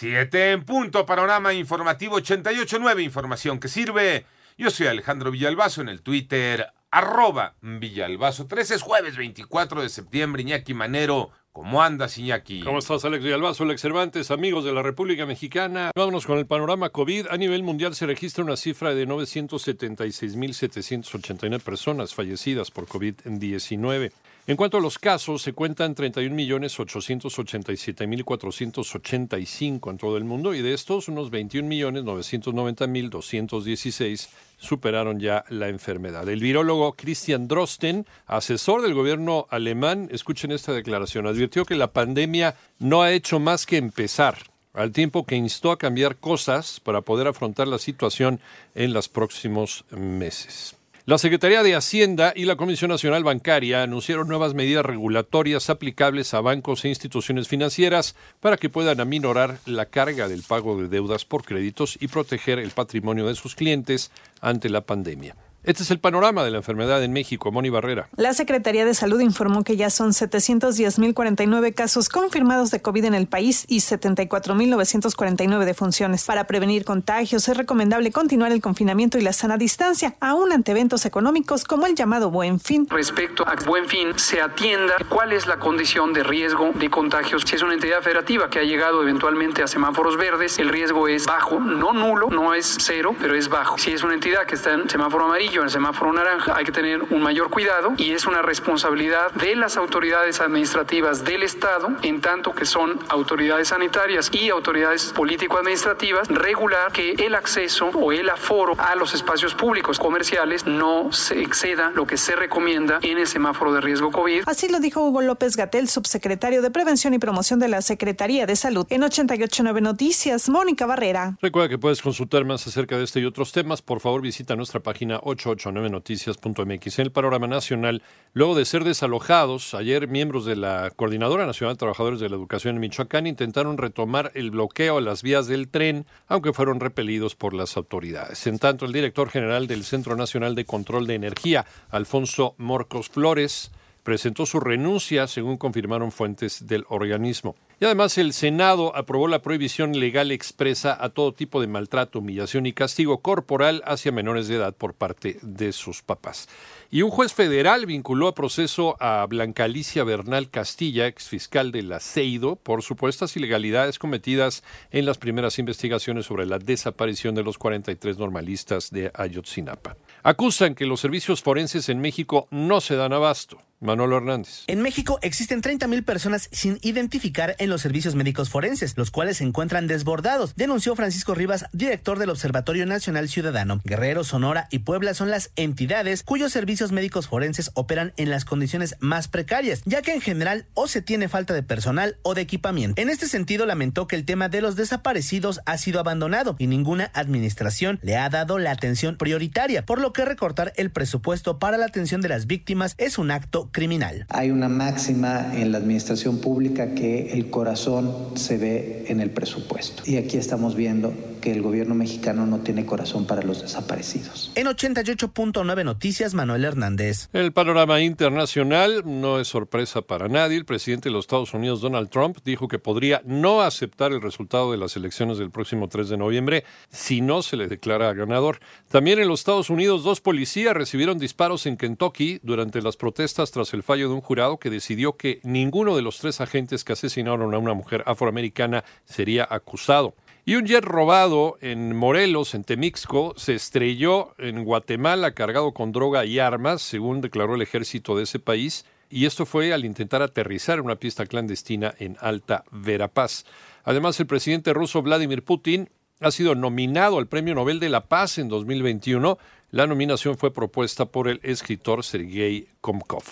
Siete en punto, panorama informativo 88.9, información que sirve. Yo soy Alejandro Villalbazo en el Twitter, arroba Villalbazo. 13 es jueves 24 de septiembre, Iñaki Manero. ¿Cómo andas, Iñaki? ¿Cómo estás, Alex Villalbazo, Alex Cervantes, amigos de la República Mexicana? Vámonos con el panorama COVID. A nivel mundial se registra una cifra de 976.789 personas fallecidas por COVID-19. En cuanto a los casos, se cuentan 31.887.485 en todo el mundo y de estos unos 21.990.216 superaron ya la enfermedad. El virólogo Christian Drosten, asesor del gobierno alemán, escuchen esta declaración, advirtió que la pandemia no ha hecho más que empezar al tiempo que instó a cambiar cosas para poder afrontar la situación en los próximos meses. La Secretaría de Hacienda y la Comisión Nacional Bancaria anunciaron nuevas medidas regulatorias aplicables a bancos e instituciones financieras para que puedan aminorar la carga del pago de deudas por créditos y proteger el patrimonio de sus clientes ante la pandemia. Este es el panorama de la enfermedad en México. Moni Barrera. La Secretaría de Salud informó que ya son 710.049 casos confirmados de COVID en el país y 74.949 defunciones. Para prevenir contagios es recomendable continuar el confinamiento y la sana distancia, aún ante eventos económicos como el llamado Buen Fin. Respecto a Buen Fin, se atienda cuál es la condición de riesgo de contagios. Si es una entidad federativa que ha llegado eventualmente a semáforos verdes, el riesgo es bajo, no nulo, no es cero, pero es bajo. Si es una entidad que está en semáforo amarillo, en el semáforo naranja, hay que tener un mayor cuidado y es una responsabilidad de las autoridades administrativas del Estado, en tanto que son autoridades sanitarias y autoridades político-administrativas, regular que el acceso o el aforo a los espacios públicos comerciales no se exceda lo que se recomienda en el semáforo de riesgo COVID. Así lo dijo Hugo López Gatel, subsecretario de Prevención y Promoción de la Secretaría de Salud. En 889 Noticias, Mónica Barrera. Recuerda que puedes consultar más acerca de este y otros temas. Por favor, visita nuestra página 8 889noticias.mx. En el panorama nacional, luego de ser desalojados, ayer miembros de la Coordinadora Nacional de Trabajadores de la Educación en Michoacán intentaron retomar el bloqueo a las vías del tren, aunque fueron repelidos por las autoridades. En tanto, el director general del Centro Nacional de Control de Energía, Alfonso Morcos Flores, presentó su renuncia, según confirmaron fuentes del organismo. Y además el Senado aprobó la prohibición legal expresa a todo tipo de maltrato, humillación y castigo corporal hacia menores de edad por parte de sus papás. Y un juez federal vinculó a proceso a Blanca Alicia Bernal Castilla, exfiscal del Aceido, por supuestas ilegalidades cometidas en las primeras investigaciones sobre la desaparición de los 43 normalistas de Ayotzinapa. Acusan que los servicios forenses en México no se dan abasto. Manolo Hernández. En México existen 30.000 personas sin identificar en los servicios médicos forenses, los cuales se encuentran desbordados, denunció Francisco Rivas, director del Observatorio Nacional Ciudadano. Guerrero, Sonora y Puebla son las entidades cuyos servicios médicos forenses operan en las condiciones más precarias, ya que en general o se tiene falta de personal o de equipamiento. En este sentido, lamentó que el tema de los desaparecidos ha sido abandonado y ninguna administración le ha dado la atención prioritaria, por lo que recortar el presupuesto para la atención de las víctimas es un acto criminal. Hay una máxima en la administración pública que el corazón se ve en el presupuesto. Y aquí estamos viendo que el gobierno mexicano no tiene corazón para los desaparecidos. En 88.9 Noticias, Manuel Hernández. El panorama internacional no es sorpresa para nadie. El presidente de los Estados Unidos, Donald Trump, dijo que podría no aceptar el resultado de las elecciones del próximo 3 de noviembre si no se le declara ganador. También en los Estados Unidos, dos policías recibieron disparos en Kentucky durante las protestas tras el fallo de un jurado que decidió que ninguno de los tres agentes que asesinaron a una mujer afroamericana sería acusado. Y un jet robado en Morelos, en Temixco, se estrelló en Guatemala cargado con droga y armas, según declaró el ejército de ese país, y esto fue al intentar aterrizar en una pista clandestina en Alta Verapaz. Además, el presidente ruso Vladimir Putin ha sido nominado al Premio Nobel de la Paz en 2021. La nominación fue propuesta por el escritor Sergei Komkov.